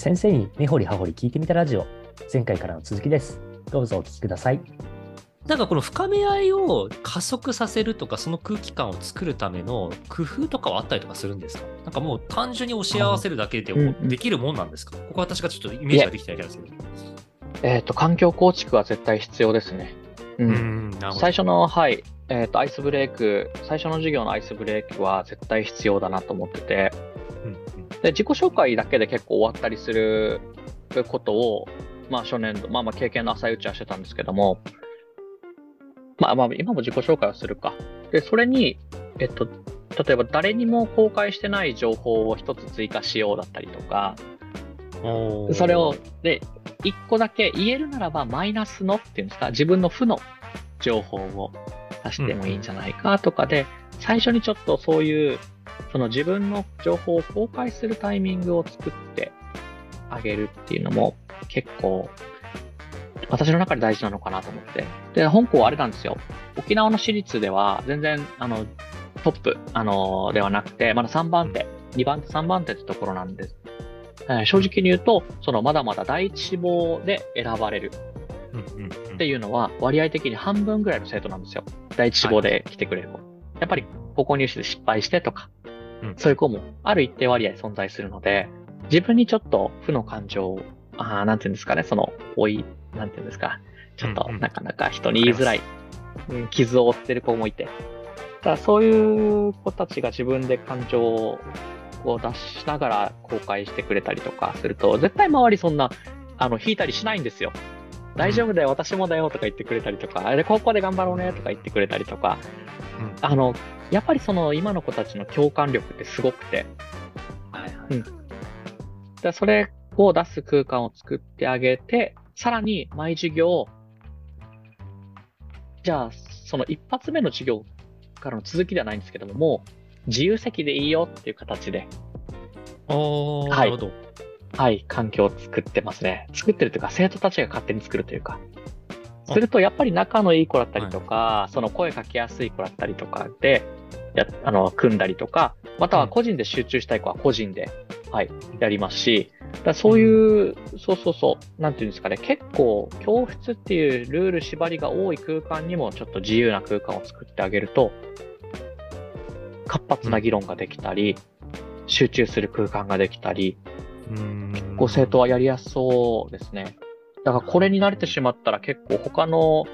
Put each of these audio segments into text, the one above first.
先生に根掘り葉掘り聞いてみたラジオ前回からの続きですどうぞお聞きくださいなんかこの深め合いを加速させるとか、その空気感を作るための工夫とかはあったりとかするんですか？なんかもう単純に教え合わせるだけでうんうんできるもんなんですか、ここ私がちょっとイメージができてないんですけど。えっ、と、環境構築は絶対必要ですね。う。うんん、なるほど。最初の、はい、えっ、と、アイスブレイク、最初の授業のアイスブレイクは絶対必要だなと思ってて、うんで、自己紹介だけで結構終わったりすることを、まあ、初年度、まあまあ、経験の浅いうちはしてたんですけども、まあまあ、今も自己紹介をするか。で、それに、えっと、例えば誰にも公開してない情報を一つ追加しようだったりとか、それを、で、一個だけ言えるならば、マイナスのっていうんですか、自分の負の情報を出してもいいんじゃないかとかで、最初にちょっとそういう、その自分の情報を公開するタイミングを作ってあげるっていうのも結構、私の中で大事なのかなと思って。で、本校はあれなんですよ。沖縄の私立では全然、あの、トップ、あの、ではなくて、まだ3番手、2番手、3番手ってところなんです。えー正直に言うと、そのまだまだ第一志望で選ばれるっていうのは割合的に半分ぐらいの生徒なんですよ。第一志望で来てくれる子。やっぱり高校入試で失敗してとか、うんそういう子もある一定割合存在するので、自分にちょっと負の感情を、あーなんていうんですかね、その、老い、なんていうんですか、ちょっとうんうんなかなか人に言いづらい、うん傷を負ってる子もいて。だからそういう子たちが自分で感情を出しながら公開してくれたりとかすると、絶対周りそんな、あの、引いたりしないんですよ。大丈夫だよ、私もだよとか言ってくれたりとか、あれ、高校で頑張ろうねとか言ってくれたりとか、うん。あの、やっぱりその今の子たちの共感力ってすごくて、はいはい。うん。でそれを出す空間を作ってあげて、さらに毎授業、じゃあ、その一発目の授業からの続きではないんですけども、もう自由席でいいよっていう形で、はないるほど。はい、環境を作ってますね。作ってるというか、生徒たちが勝手に作るというか。すると、やっぱり仲のいい子だったりとか、その声かけやすい子だったりとかで、やあの組んだりとか、または個人で集中したい子は個人で、はい、やりますし、だそういう、そうそうそう、なんていうんですかね、結構、教室っていうルール縛りが多い空間にもちょっと自由な空間を作ってあげると、活発な議論ができたり、集中する空間ができたり、うんご生徒はやりやすそうですね。だからこれに慣れてしまったら結構他の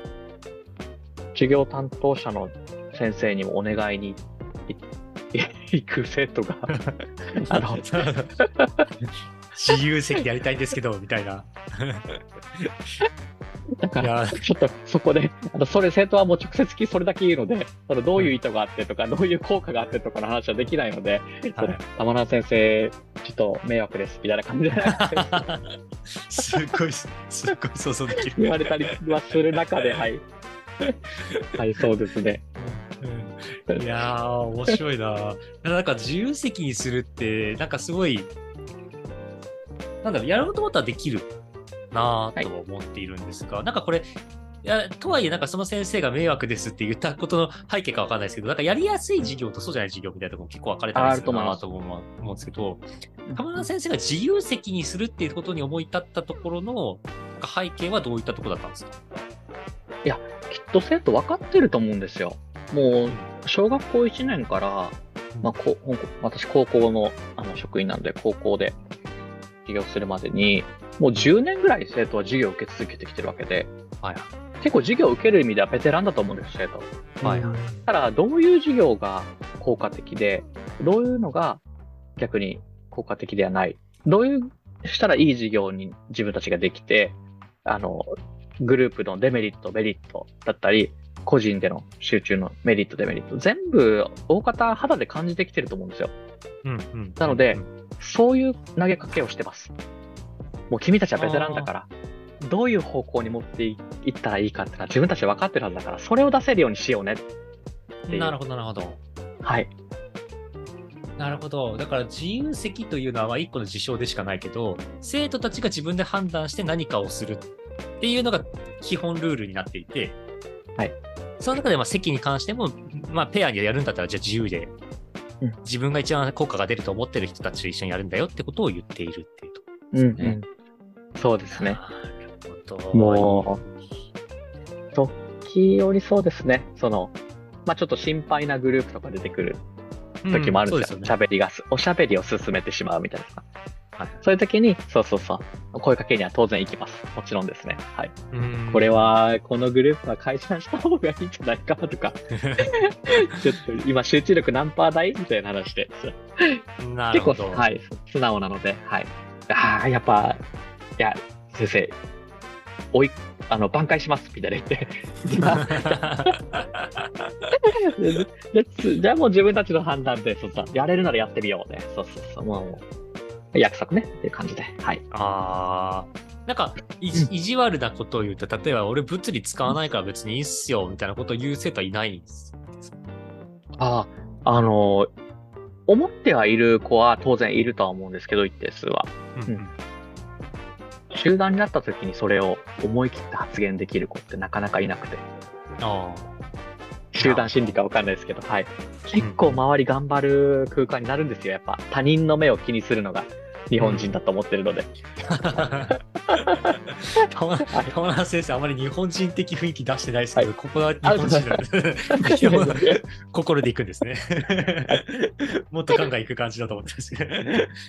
授業担当者の先生にもお願いにい 行く生徒が、あの、自由席でやりたいんですけど、みたいな。だから、ちょっとそこで、あのそれ生徒はもう直接聞きそれだけ言うので、そのどういう意図があってとか、どういう効果があってとかの話はできないので、それ玉名先生、ちょっと迷惑ですみたいな感じですごい、すごい想像できる。言われたりはする中で、はい。はい、そうですね。うんいやー、面白いな。なんか自由席にするって、なんかすごい、なんだろう、やろうと思ったらできるなぁとは思っているんですが、なんかこれ、いやとはいえ、なんかその先生が迷惑ですって言ったことの背景かわかんないですけど、なんかやりやすい授業とそうじゃない授業みたいなところも結構分かれたりするなと思うんですけど、玉田先生が自由席にするっていうことに思い立ったところの背景はどういったところだったんですか？きっと生徒分かってると思うんですよ。もう、小学校1年から、まあ、こう私高校のあの職員なんで、高校で授業するまでに、もう10年ぐらい生徒は授業を受け続けてきてるわけで、はい結構授業を受ける意味ではベテランだと思うんです、生徒。はいはいただ、どういう授業が効果的で、どういうのが逆に効果的ではない。どういうしたらいい授業に自分たちができて、あの、グループのデメリット、メリットだったり、個人での集中のメリット、デメリット、全部大方肌で感じてきてると思うんですよ。うんうんなのでうんそういう投げかけをしてます。もう君たちはベテランだから、どういう方向に持っていったらいいかっていうのは自分たちで分かってるはずだから、それを出せるようにしようねってなるほど、なるほど。はい。なるほど。だから自由席というのはまあ一個の事象でしかないけど、生徒たちが自分で判断して何かをするっていうのが基本ルールになっていて、はい。その中でまあ席に関しても、まあペアにやるんだったらじゃあ自由で、うん自分が一番効果が出ると思ってる人たちと一緒にやるんだよってことを言っているっていうと。うんうん。そうですね。もう、時折そうですね。その、まあちょっと心配なグループとか出てくる時もあるんですよ。うんそう喋、りがす、おしゃべりを進めてしまうみたいな。はいそういう時に、そうそうそう、声かけには当然行きます。もちろんですね。はい。これは、このグループは解散した方がいいんじゃないかとか、ちょっと今集中力何パー台みたいな話で、結構、なるほど。はい、素直なので、はい。ああ、やっぱ、いや、先生、おい、あの、挽回します、みたいな言って。じゃあもう自分たちの判断で、そうそうやれるならやってみようね。そうそうそう、もう、約束ね、っていう感じで。はい。ああ。なんか意地悪なことを言うと、例えば俺物理使わないから別にいいっすよ、みたいなことを言う生徒はいないんです。ああ、あの、思ってはいる子は当然いるとは思うんですけど、一定数は。うんうん集団になった時にそれを思い切って発言できる子ってなかなかいなくて。あ集団心理かわかんないですけど、はい。結構周り頑張る空間になるんですよ。やっぱ他人の目を気にするのが日本人だと思ってるので。あ。玉玉名先生、あまり日本人的雰囲気出してないですけど、はいここは日本人なんで心で行くんですね。もっとガンガン行く感じだと思ってますけど。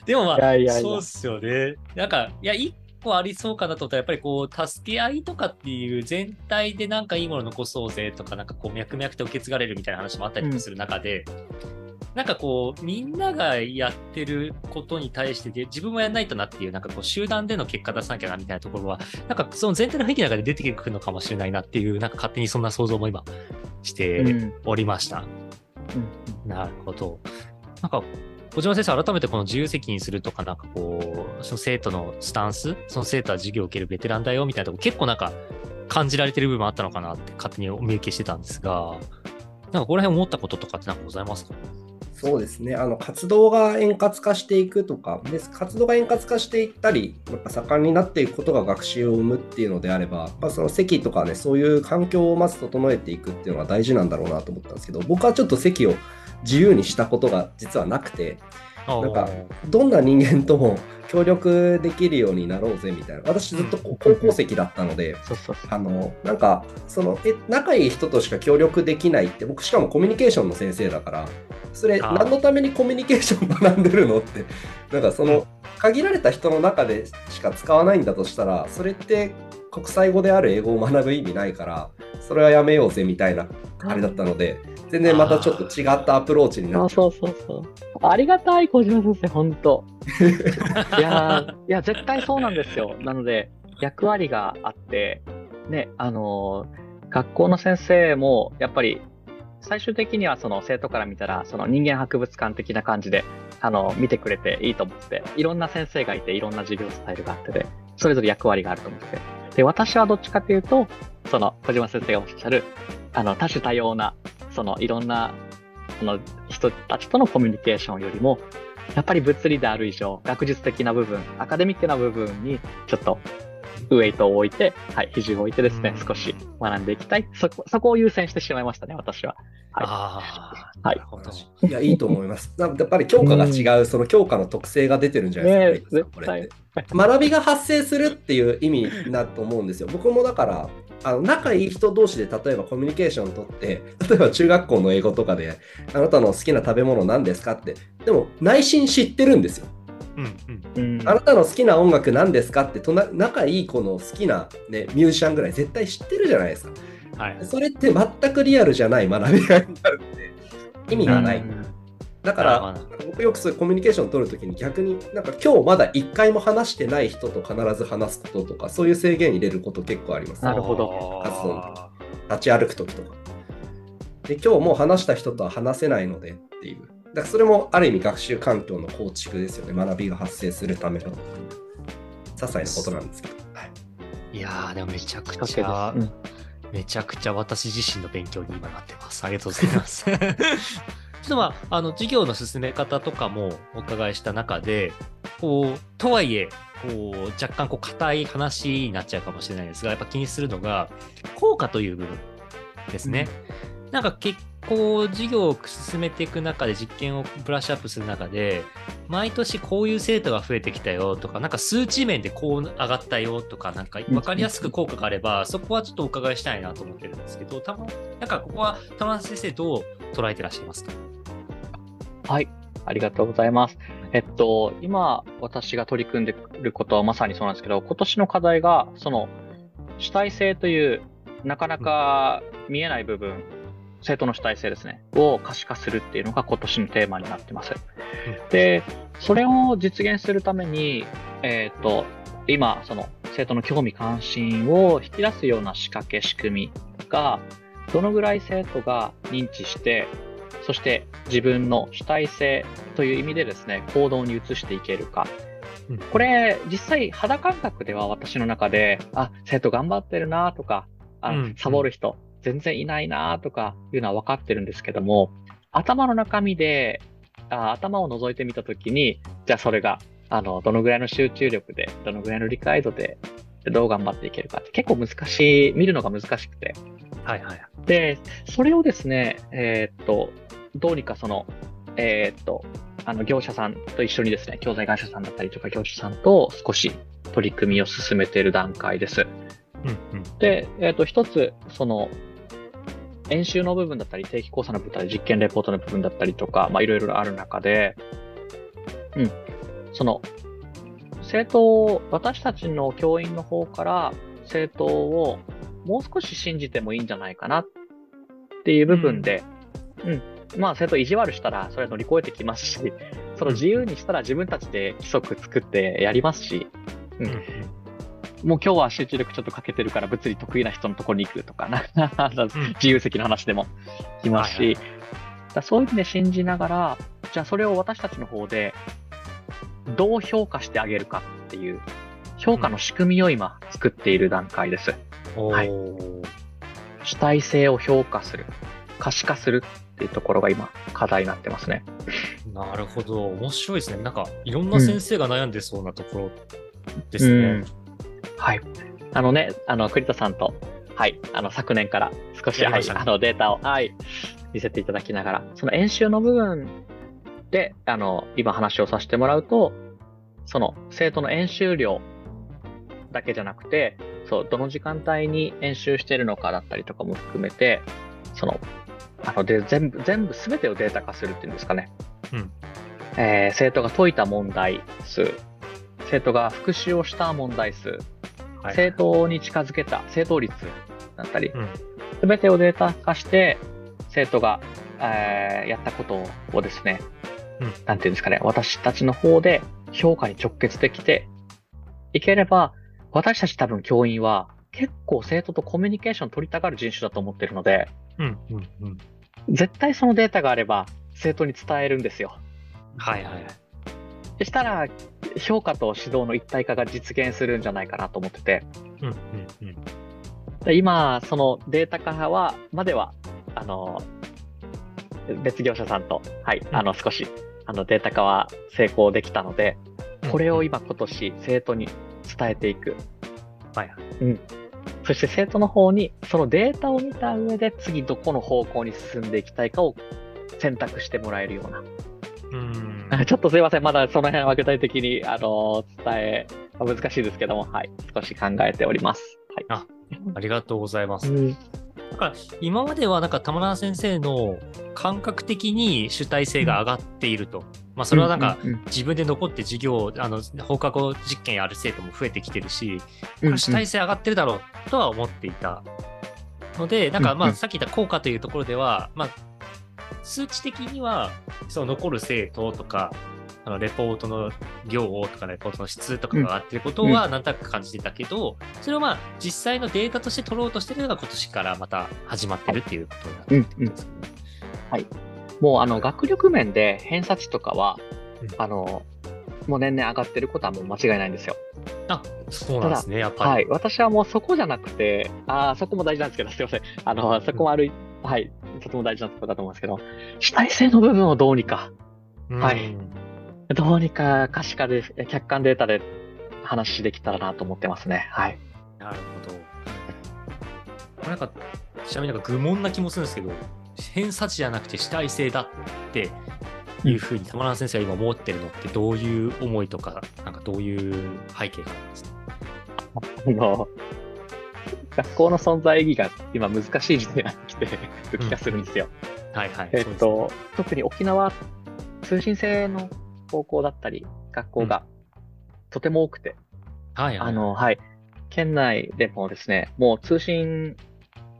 でもまあ、いやいやいやそうっすよね。なんか、いや、一個ありそうかなと思ったら、やっぱりこう、助け合いとかっていう全体でなんかいいもの残そうぜとか、なんかこう、脈々と受け継がれるみたいな話もあったりとかする中で、なんかこう、みんながやってることに対してで、自分もやんないとなっていう、なんかこう、集団での結果出さなきゃなみたいなところは、なんかその全体の雰囲気の中で出てくるのかもしれないなっていう、なんか勝手にそんな想像も今してうんおりました。なるほど。なんか、小島先生、改めてこの自由責任するとか、なんかこう、その生徒のスタンス、その生徒は授業を受けるベテランだよみたいなとこ、結構なんか感じられてる部分もあったのかなって勝手にお見受けしてたんですが、なんかこの辺思ったこととかってなんかございますか？そうですね、あの活動が円滑化していくとかで、活動が円滑化していったり、やっぱ盛んになっていくことが学習を生むっていうのであれば、まあ、その席とかね、そういう環境をまず整えていくっていうのは大事なんだろうなと思ったんですけど、僕はちょっと席を自由にしたことが実はなくて、なんかどんな人間とも協力できるようになろうぜみたいな、私ずっと高校席だったので。あのなんかそのえ仲いい人としか協力できないって僕しかもコミュニケーションの先生だからそれ何のためにコミュニケーション学んでるのってなんかその限られた人の中でしか使わないんだとしたらそれって国際語である英語を学ぶ意味ないからそれはやめようぜみたいなあれだったので全然またちょっと違ったアプローチになっちゃそうそうそう。ありがたい、小島先生、本当 いやー、いや、絶対そうなんですよ。なので、役割があって、ね、あのー学校の先生も、やっぱり、最終的にはその生徒から見たら、その人間博物館的な感じで、あの、見てくれていいと思って、いろんな先生がいて、いろんな授業スタイルがあってで、それぞれ役割があると思って。で、私はどっちかというと、その、小島先生がおっしゃる、あの、多種多様な、その、いろんな、その人たちとのコミュニケーションよりも、やっぱり物理である以上、学術的な部分、アカデミックな部分に、ちょっと、ウェイトを置いて、はい、比重を置いてですね、うん。少し学んでいきたい。そこ、そこを優先してしまいましたね、私は。はい。ああ、はい。いやいいと思います。やっぱり教科が違う、その教科の特性が出てるんじゃないですか,、ねえこれって。学びが発生するっていう意味だと思うんですよ。僕もだから、あの仲いい人同士で例えばコミュニケーションをとって、例えば中学校の英語とかで、あなたの好きな食べ物何ですかって、でも内心知ってるんですよ。うんうん。うんあなたの好きな音楽何ですかって、とな仲いい子の好きな、ね、ミュージシャンぐらい絶対知ってるじゃないですか。はい。それって全くリアルじゃない学びがいになるんで、意味がない。うんだかなら僕よくそういうコミュニケーションを取るときに逆になんか今日まだ一回も話してない人と必ず話すこととかそういう制限入れること結構あります。なるほど活動立ち歩くときとか。で今日もう話した人とは話せないのでっていう。だからそれもある意味学習環境の構築ですよね。学びが発生するための。些細なことなんですけど。はいいやー、でもめちゃくちゃけです。めちゃくちゃ私自身の勉強に今なってます。ありがとうございます。ちょっとまあ、あの、授業の進め方とかもお伺いした中で、こう、とはいえ、こう、若干こう、硬い話になっちゃうかもしれないですが、やっぱ気にするのが、効果という部分ですね。なんか結こう、授業を進めていく中で、実験をブラッシュアップする中で、毎年こういう生徒が増えてきたよとか、なんか数値面でこう上がったよとか、なんか分かりやすく効果があれば、そこはちょっとお伺いしたいなと思ってるんですけど、たま、なんかここは玉田先生どう捉えてらっしゃいますか？はい。ありがとうございます。えっと、今、私が取り組んでることはまさにそうなんですけど、今年の課題が、その、主体性という、なかなか見えない部分、生徒の主体性ですね、を可視化するっていうのが今年のテーマになってます。で、それを実現するために、えっと、今、その、生徒の興味関心を引き出すような仕掛け、仕組みが、どのぐらい生徒が認知して、そして自分の主体性という意味でですね、行動に移していけるか。うんこれ、実際肌感覚では私の中で、あ、生徒頑張ってるなとか、あうんサボる人全然いないなとかいうのは分かってるんですけども、頭の中身で、あ頭を覗いてみたときに、じゃあそれが、あの、どのぐらいの集中力で、どのぐらいの理解度で、どう頑張っていけるかって結構難しい、見るのが難しくて。はいはい。で、それをですね、えーっと、どうにかその、えーっと、あの、業者さんと一緒にですね、教材会社さんだったりとか業者さんと少し取り組みを進めている段階です。うんうん。で、えーっと、一つ、その、演習の部分だったり、定期講座の部分だったり、実験レポートの部分だったりとか、まあ、いろいろある中で、うん、その、生徒を、私たちの教員の方から、生徒をもう少し信じてもいいんじゃないかなっていう部分で、うん、まあ、生徒意地悪したら、それは乗り越えてきますし、その自由にしたら自分たちで規則作ってやりますし、うん。うんもう今日は集中力ちょっと欠けてるから物理得意な人のところに行くとかな、自由席の話でもいますし、はいだそういう意味で信じながら、じゃあそれを私たちの方でどう評価してあげるかっていう、評価の仕組みを今作っている段階です。おはいー主体性を評価する、可視化するっていうところが今課題になってますね。なるほど。面白いですね。なんか、いろんな先生が悩んでそうなところですね。うんはい。あのね、あの、栗田さんと、はい、あの、昨年から少し、はい、あの、データを、はい、見せていただきながら、その演習の部分で、あの、今話をさせてもらうと、その、生徒の演習量だけじゃなくて、そう、どの時間帯に演習してるのかだったりとかも含めて、その、あの、で、全部、全部全てをデータ化するっていうんですかね。うんえー生徒が解いた問題数、生徒が復習をした問題数、はい正答に近づけた正答率だったりうん、すべてをデータ化して、生徒が、えーやったことをですね、うんなんていうんですかね、私たちの方で評価に直結できていければ、私たち多分教員は結構生徒とコミュニケーション取りたがる人種だと思ってるので、うん、うん、うん。絶対そのデータがあれば生徒に伝えるんですよ。はいはいはい。そしたら、評価と指導の一体化が実現するんじゃないかなと思ってて、うん、うん、うん。で今、そのデータ化は、までは、あの、別業者さんと、はい、うんあの、少し、あの、データ化は成功できたので、これを今今年生徒に伝えていく。はいはうん。そして生徒の方に、そのデータを見た上で次どこの方向に進んでいきたいかを選択してもらえるような。うん。ちょっとすいません。まだその辺は具体的に、あの、伝え、難しいですけども、はい。少し考えております。はい。ありがとうございます。うんなんか今まではなんか玉川先生の感覚的に主体性が上がっていると。まあそれはなんか自分で残って授業を、あの、放課後実験やる生徒も増えてきてるし、主体性上がってるだろうとは思っていたので、なんかまあさっき言った効果というところでは、まあ数値的にはその残る生徒とか、あのレポートの量とかレポートの質とかが上がってることはなんとなく感じてたけど、それをまあ実際のデータとして取ろうとしてるのが今年からまた始まってるっていうことになってるんですね。もう、あの、学力面で偏差値とかは、うんあの、もう年々上がってることはもう間違いないんですよ。あ、そうなんですね、やっぱり。はい。私はもうそこじゃなくて、ああ、そこも大事なんですけど、すいません。あの、そこもある、はい。とても大事なところだと思うんですけど、主体性の部分をどうにか、うんはいどうにか可視化で、客観データで話できたらなと思ってますね。はい。なるほど。これなんか、ちなみになんか愚問な気もするんですけど、偏差値じゃなくて主体性だっていうふうに玉川先生が今思ってるのってどういう思いとか、なんかどういう背景があるんですか？あの、学校の存在意義が今難しい時代になってきてる気がするんですよ。はいはい。えっと、特に沖縄、通信制の高校だったり、学校がとても多くて、はいはい。あの、はい。県内でもですね、もう通信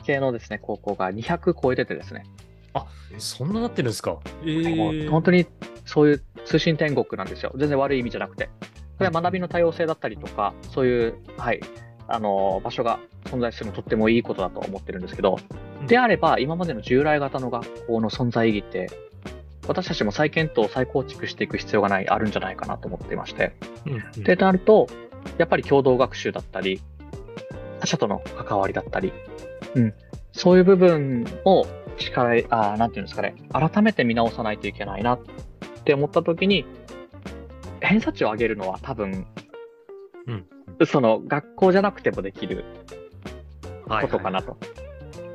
系のですね、高校が200超えててですね、そんななってるんですか？えー、本当にそういう通信天国なんですよ。全然悪い意味じゃなくて。これは学びの多様性だったりとか、そういう、はい、あの、場所が存在するのとってもいいことだと思ってるんですけど、うん。であれば、今までの従来型の学校の存在意義って、私たちも再検討、再構築していく必要がない、あるんじゃないかなと思っていまして。うんうん。で、なると、やっぱり共同学習だったり、他者との関わりだったり、うん、そういう部分を力、あーなんていうんですかね、改めて見直さないといけないなって思ったときに、偏差値を上げるのは多分、うんその学校じゃなくてもできるはいことかなと。はい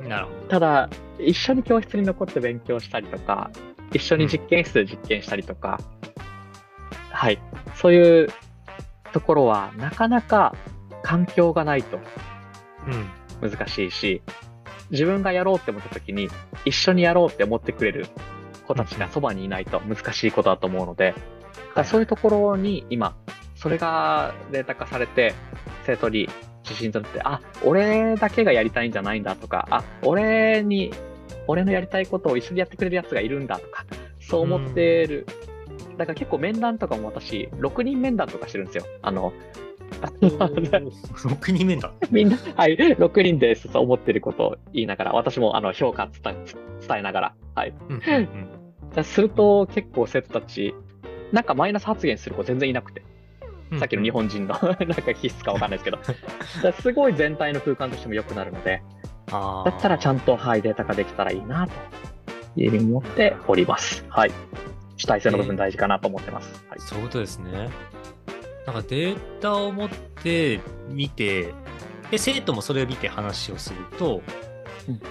なるほど。ただ、一緒に教室に残って勉強したりとか、一緒に実験室で実験したりとか、はい、そういうところはなかなか環境がないとうん。難しいし、自分がやろうって思った時に一緒にやろうって思ってくれる子たちがそばにいないと難しいことだと思うので、だからそういうところに今、それがデータ化されて、生徒に自信となって、あ、俺だけがやりたいんじゃないんだとか、あ、俺に、俺のやりたいことを一緒にやってくれるやつがいるんだとか、そう思ってる。だから結構面談とかも私、6人面談とかしてるんですよ。あの、6人目だ。みんな、はい、6人ですと思ってることを言いながら、私もあの評価伝え伝えながら、はい。うんうんうんじゃあすると結構生徒たち、なんかマイナス発言する子全然いなくて、うんさっきの日本人の なんか気質かわかんないですけど、すごい全体の空間としても良くなるので、あだったらちゃんんと、はい、データ化できたらいいなというふうに思っております。はい。主体性の部分大事かなと思ってます。はい。そういうことですね。なんかデータを持って見て、で、生徒もそれを見て話をすると、うんうん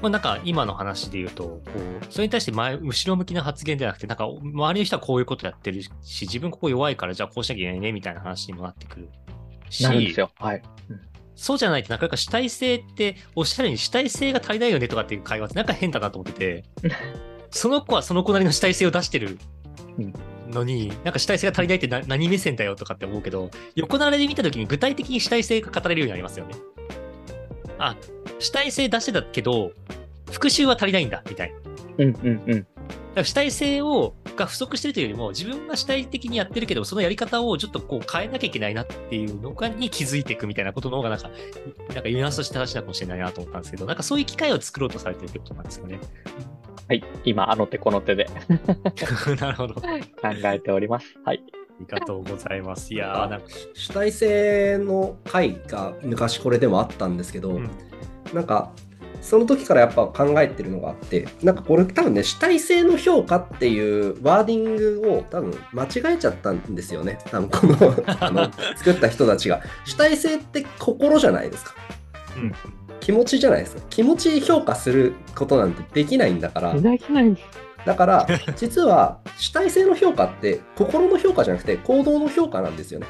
まあ、なんか今の話で言うと、こう、それに対して前、後ろ向きな発言ではなくて、なんか周りの人はこういうことやってるし、自分ここ弱いからじゃあこうしなきゃいけないね、みたいな話にもなってくるし。なるんですよ。はい。そうじゃないとなかなか主体性って、おっしゃるように主体性が足りないよねとかっていう会話ってなんか変だなと思ってて、その子はその子なりの主体性を出してるのに、なんか主体性が足りないってな何目線だよとかって思うけど、横並びで見たときに具体的に主体性が語れるようになりますよね。あ、主体性出してたけど、復習は足りないんだ、みたいな。うんうんうん。だから主体性をが不足してるというよりも、自分が主体的にやってるけど、そのやり方をちょっとこう変えなきゃいけないなっていうのがに気づいていくみたいなことの方が、なんか、なんかユニバースとして話なのかもしれないなと思ったんですけど、なんかそういう機会を作ろうとされてるってことなんですかね。はい。今、あの手この手で なるほど。考えております。はい。ありがとうございます。いやー、なんか、主体性の回が昔これでもあったんですけど、うんなんかその時からやっぱ考えてるのがあってなんかこれ多分ね主体性の評価っていうワーディングを多分間違えちゃったんですよね。多分この あの作った人たちが。主体性って心じゃないですか。うん。気持ちじゃないですか。気持ち評価することなんてできないんだから。できない。んです。だから実は主体性の評価って心の評価じゃなくて行動の評価なんですよね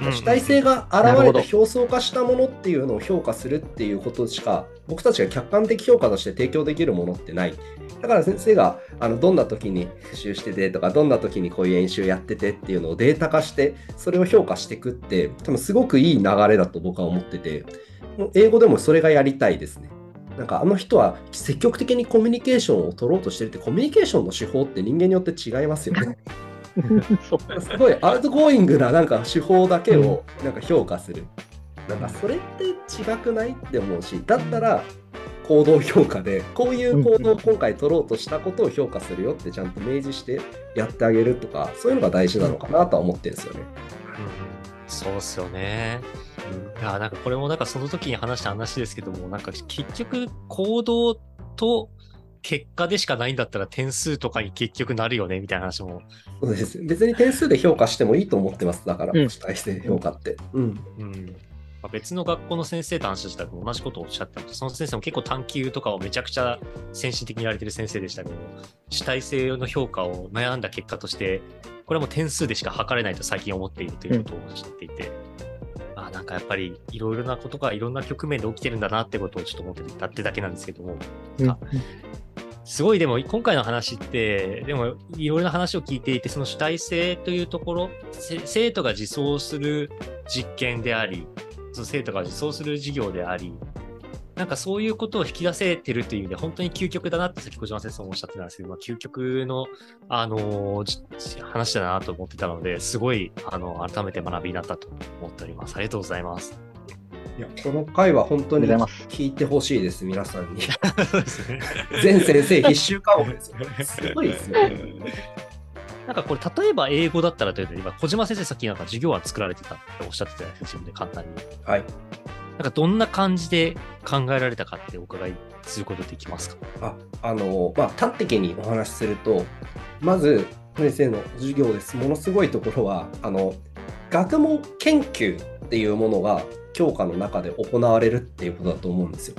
主体性が現れなるほどて表層化したものっていうのを評価するっていうことしか僕たちが客観的評価として提供できるものってない。だから先生があのどんな時に復習しててとかどんな時にこういう演習やっててっていうのをデータ化してそれを評価していくって多分すごくいい流れだと僕は思っててもう英語でもそれがやりたいですね。なんかあの人は積極的にコミュニケーションを取ろうとしてるってコミュニケーションの手法って人間によって違いますよね。すごい outgoing ななんか手法だけをなんか評価する。なんかそれって違くないって思うし、だったら行動評価で、こういう行動を今回取ろうとしたことを評価するよってちゃんと明示してやってあげるとか、そういうのが大事なのかなとは思ってるんですよね。うんそうっすよね。いや、なんかこれもなんかその時に話した話ですけども、なんか結局行動と結果でしかないんだったら点数とかに結局なるよねみたいな話も。そうです別に点数で評価してもいいと思ってます。だから、うん主体性評価って。うん。うん。まあ別の学校の先生と話したら同じことをおっしゃってその先生も結構探究とかをめちゃくちゃ先進的にやられてる先生でしたけど、主体性の評価を悩んだ結果として、これはもう点数でしか測れないと最近思っているということをおっしゃっていて、うん、あなんかやっぱりいろいろなことがいろんな局面で起きてるんだなってことをちょっと思ってたってだけなんですけども、うん、すごいでも今回の話ってでもいろいろな話を聞いていてその主体性というところ生徒が自走する実験でありその生徒が自走する授業でありなんかそういうことを引き出せてるっていう意味で本当に究極だなって先小島先生もおっしゃってたんですけど、まあ、究極の、あのー、話だなと思ってたのですごいあの改めて学びになったと思っております。ありがとうございます。いやこの回は本当に聞いてほしいです、皆さんに。全先生必修科目ですよ。すごいですよ、なんかこれ、例えば英語だったらというと、今、小島先生、さっきなんか授業は作られてたっておっしゃってたじゃないですか、自分で簡単に。はい。なんかどんな感じで考えられたかってお伺いすることできますか？ああの、まあ、端的にお話しすると、まず、先生の授業です。ものすごいところは、あの、学問研究っていうものが教科の中で行われるっていうことだと思うんですよ。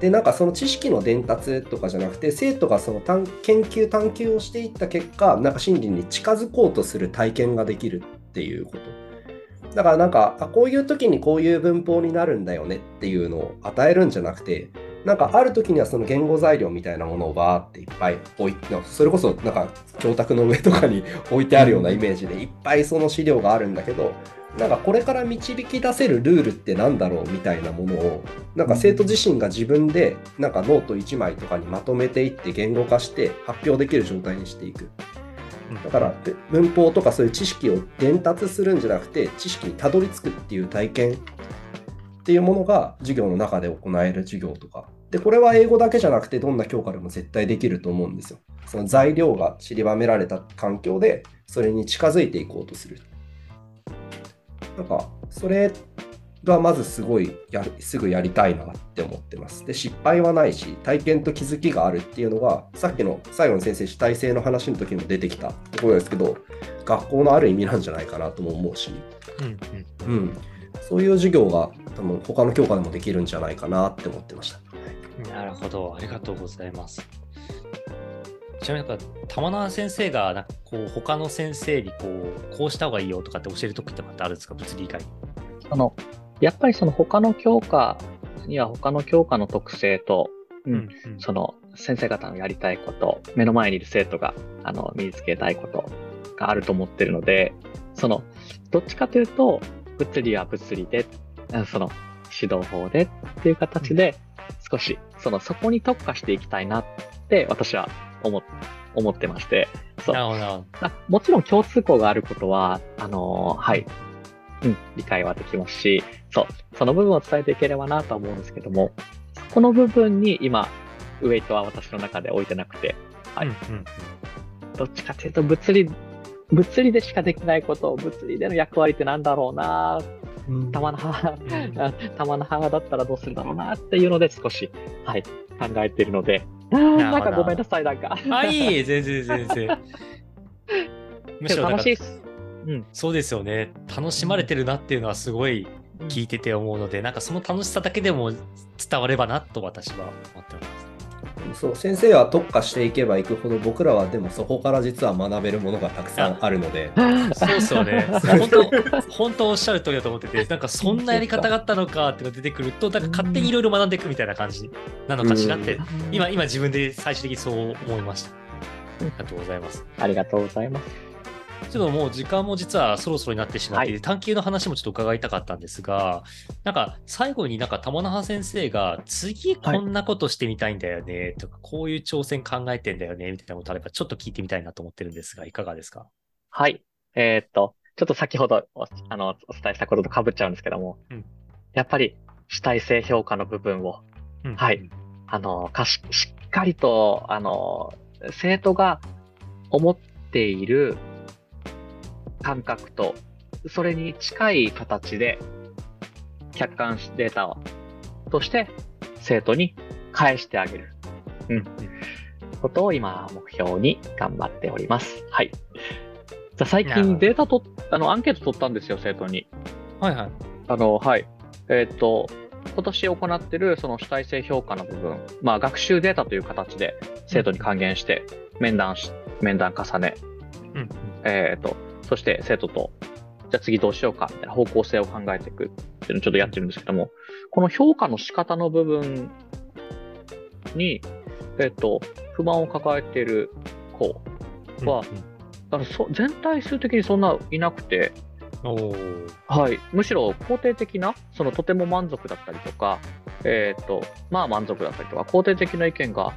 でなんかその知識の伝達とかじゃなくて生徒がその研究探究をしていった結果なんか真理に近づこうとする体験ができるっていうことだからなんかあこういう時にこういう文法になるんだよねっていうのを与えるんじゃなくてなんかある時にはその言語材料みたいなものをバーっていっぱい置いてそれこそなんか教卓の上とかに置いてあるようなイメージでいっぱいその資料があるんだけどなんかこれから導き出せるルールって何だろうみたいなものをなんか生徒自身が自分でなんかノート1枚とかにまとめていって言語化して発表できる状態にしていく。だから文法とかそういう知識を伝達するんじゃなくて知識にたどり着くっていう体験っていうものが授業の中で行える授業とか。でこれは英語だけじゃなくてどんな教科でも絶対できると思うんですよ。その材料が散りばめられた環境でそれに近づいていこうとするなんか、それがまずすごいやすぐやりたいなって思ってます。で、失敗はないし、体験と気づきがあるっていうのが、さっきの最後の先生主体性の話の時にも出てきたところですけど、学校のある意味なんじゃないかなとも思うし、うん、うんうん、そういう授業が多分他の教科でもできるんじゃないかなって思ってました。なるほど、ありがとうございます。ちなみになんか玉縄先生がなんかこう他の先生にこうこうした方がいいよとかって教える時ってあるんですか？物理以外に。あのやっぱりその他の教科には他の教科の特性と、うん、うん、その先生方のやりたいこと目の前にいる生徒があの身につけたいことがあると思ってるのでそのどっちかというと物理は物理でその指導法でっていう形で少しそのそこに特化していきたいなって私は思思ってまして。そう。なるほど。もちろん共通項があることは、あのー、はい、うん、理解はできますし、そう、その部分を伝えていければなとは思うんですけども、この部分に今、ウェイトは私の中で置いてなくて、はい。うんうんどっちかというと、物理、物理でしかできないことを、物理での役割ってなんだろうな、玉の母、玉の母 だったらどうするだろうなっていうので少し、はい、考えているので、なんかごめんなさい、なんか。あ、いい全然全然。むしろ楽しいです。うん、そうですよね。楽しまれてるなっていうのはすごい聞いてて思うので、うん、なんかその楽しさだけでも伝わればなと私は思っております。そう先生は特化していけばいくほど僕らはでもそこから実は学べるものがたくさんあるので。そうですよね。本当本当おっしゃる通りだと思っててなんかそんなやり方があったのかって出てくるとなんか勝手にいろいろ学んでいくみたいな感じなのかしらって今今自分で最終的にそう思いました。ありがとうございます。ありがとうございますちょっともう時間も実はそろそろになってしまって、はい、探究の話もちょっと伺いたかったんですが、なんか最後になんか玉那覇先生が次こんなことしてみたいんだよねとか、はい、こういう挑戦考えてんだよねみたいなことあればちょっと聞いてみたいなと思ってるんですが、いかがですか？はい。えー、っと、ちょっと先ほどあのお伝えしたこととかぶっちゃうんですけども、うん、やっぱり主体性評価の部分を、うん、はい、あのかし、しっかりと、あの、生徒が思っている感覚と、それに近い形で客観データとして生徒に返してあげる。うん。ことを今目標に頑張っております。はい。じゃ最近データと、あの、アンケート取ったんですよ、生徒に。はいはい。あの、はい。えっ、と、今年行ってるその主体性評価の部分、まあ、学習データという形で生徒に還元して面談し、面談重ね、うん。えっ、と、そして生徒と、じゃあ次どうしようかみたいな方向性を考えていくっていうのをちょっとやってるんですけども、この評価の仕方の部分に、えっ、と、不満を抱えている子はだからそ全体数的にそんないなくて、はい、むしろ肯定的な、そのとても満足だったりとか、えっ、と、まあ満足だったりとか、肯定的な意見が、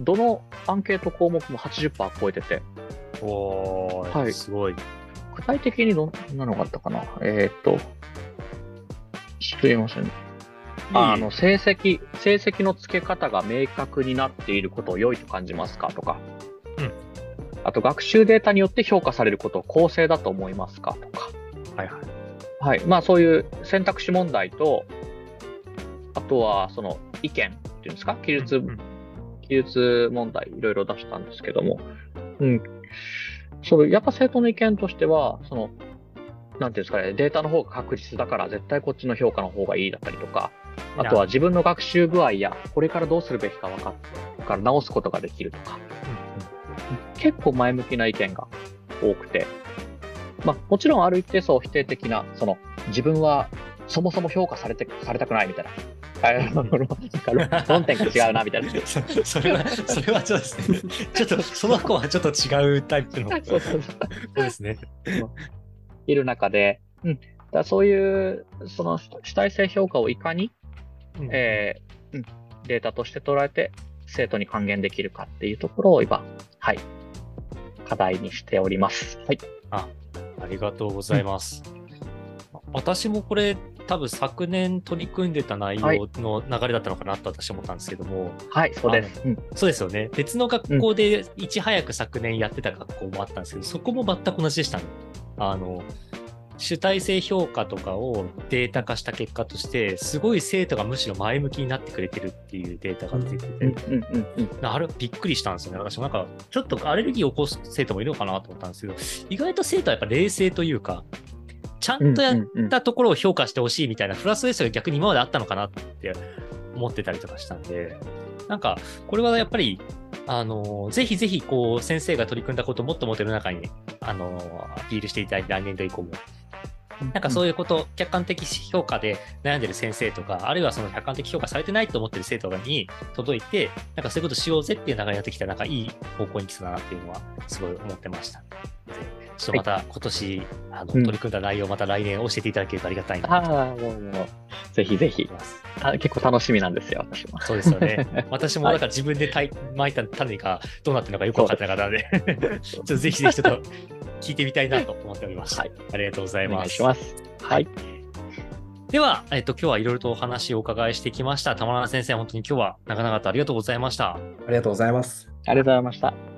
どのアンケート項目も80%超えてて、おーはい。すごい。具体的にどんなのがあったかな？えっ、と、すいません。あの、成績、成績の付け方が明確になっていることを良いと感じますかとか、うんあと、学習データによって評価されることを公正だと思いますかとか、はいはい。はい。まあ、そういう選択肢問題と、あとは、その、意見っていうんですか？記述、うんうん記述問題、いろいろ出したんですけども、うん。その、やっぱ生徒の意見としては、その、なんていうんですかね、データの方が確実だから、絶対こっちの評価の方がいいだったりとか、あとは自分の学習具合や、これからどうするべきか分かってから直すことができるとか、結構前向きな意見が多くて、まあ、もちろんある一定層否定的な、その、自分はそもそも評価されて、されたくないみたいな。論点が違うな、みたいな。そそれは、それはちょっとですね、ちょっと、その子はちょっと違うタイプの、そうですね。いる中で、うん。だそういう、その主体性評価をいかに、うんえーうん、データとして捉えて生徒に還元できるかっていうところを今、はい、課題にしております。はい。ありがとうございます。私もこれ、多分昨年取り組んでた内はい容の流れだったのかなと私は思ったんですけども、はい、そうです。うん。そうですよね。別の学校でいち早く昨年やってた学校もあったんですけど、そこも全く同じでしたね。あの、主体性評価とかをデータ化した結果として、すごい生徒がむしろ前向きになってくれてるっていうデータが出てて。あれびっくりしたんですよね。私もなんか、ちょっとアレルギーを起こす生徒もいるのかなと思ったんですけど、意外と生徒はやっぱ冷静というか、ちゃんとやったところを評価してほしいみたいなフラストレーションが逆に今まであったのかなって思ってたりとかしたんで、なんか、これはやっぱり、あの、ぜひぜひ、こう、先生が取り組んだことをもっともっと世の中に、あの、アピールしていただいて、来年度以降も。なんかそういうこと、客観的評価で悩んでる先生とか、あるいはその客観的評価されてないと思ってる生徒に届いて、なんかそういうことしようぜっていう流れになってきたら、なんかいい方向に来そうだなっていうのは、すごい思ってました。でちょっとまた今年、あのうん取り組んだ内容、また来年教えていただけるとありがたいなとああ、もう、もう、ぜひぜひ結構楽しみなんですよ、私も。そうですよね。私もなんか自分でたい巻いた種がどうなってるのかよく分かってなかったので、ちょっとぜひぜひちょっと聞いてみたいなと思っております。はい。ありがとうございお願ます。いします。はい。では、えっと、今日はいろいろとお話をお伺いしてきました。玉川先生、本当に今日は長々とありがとうございました。ありがとうございます。ありがとうございました。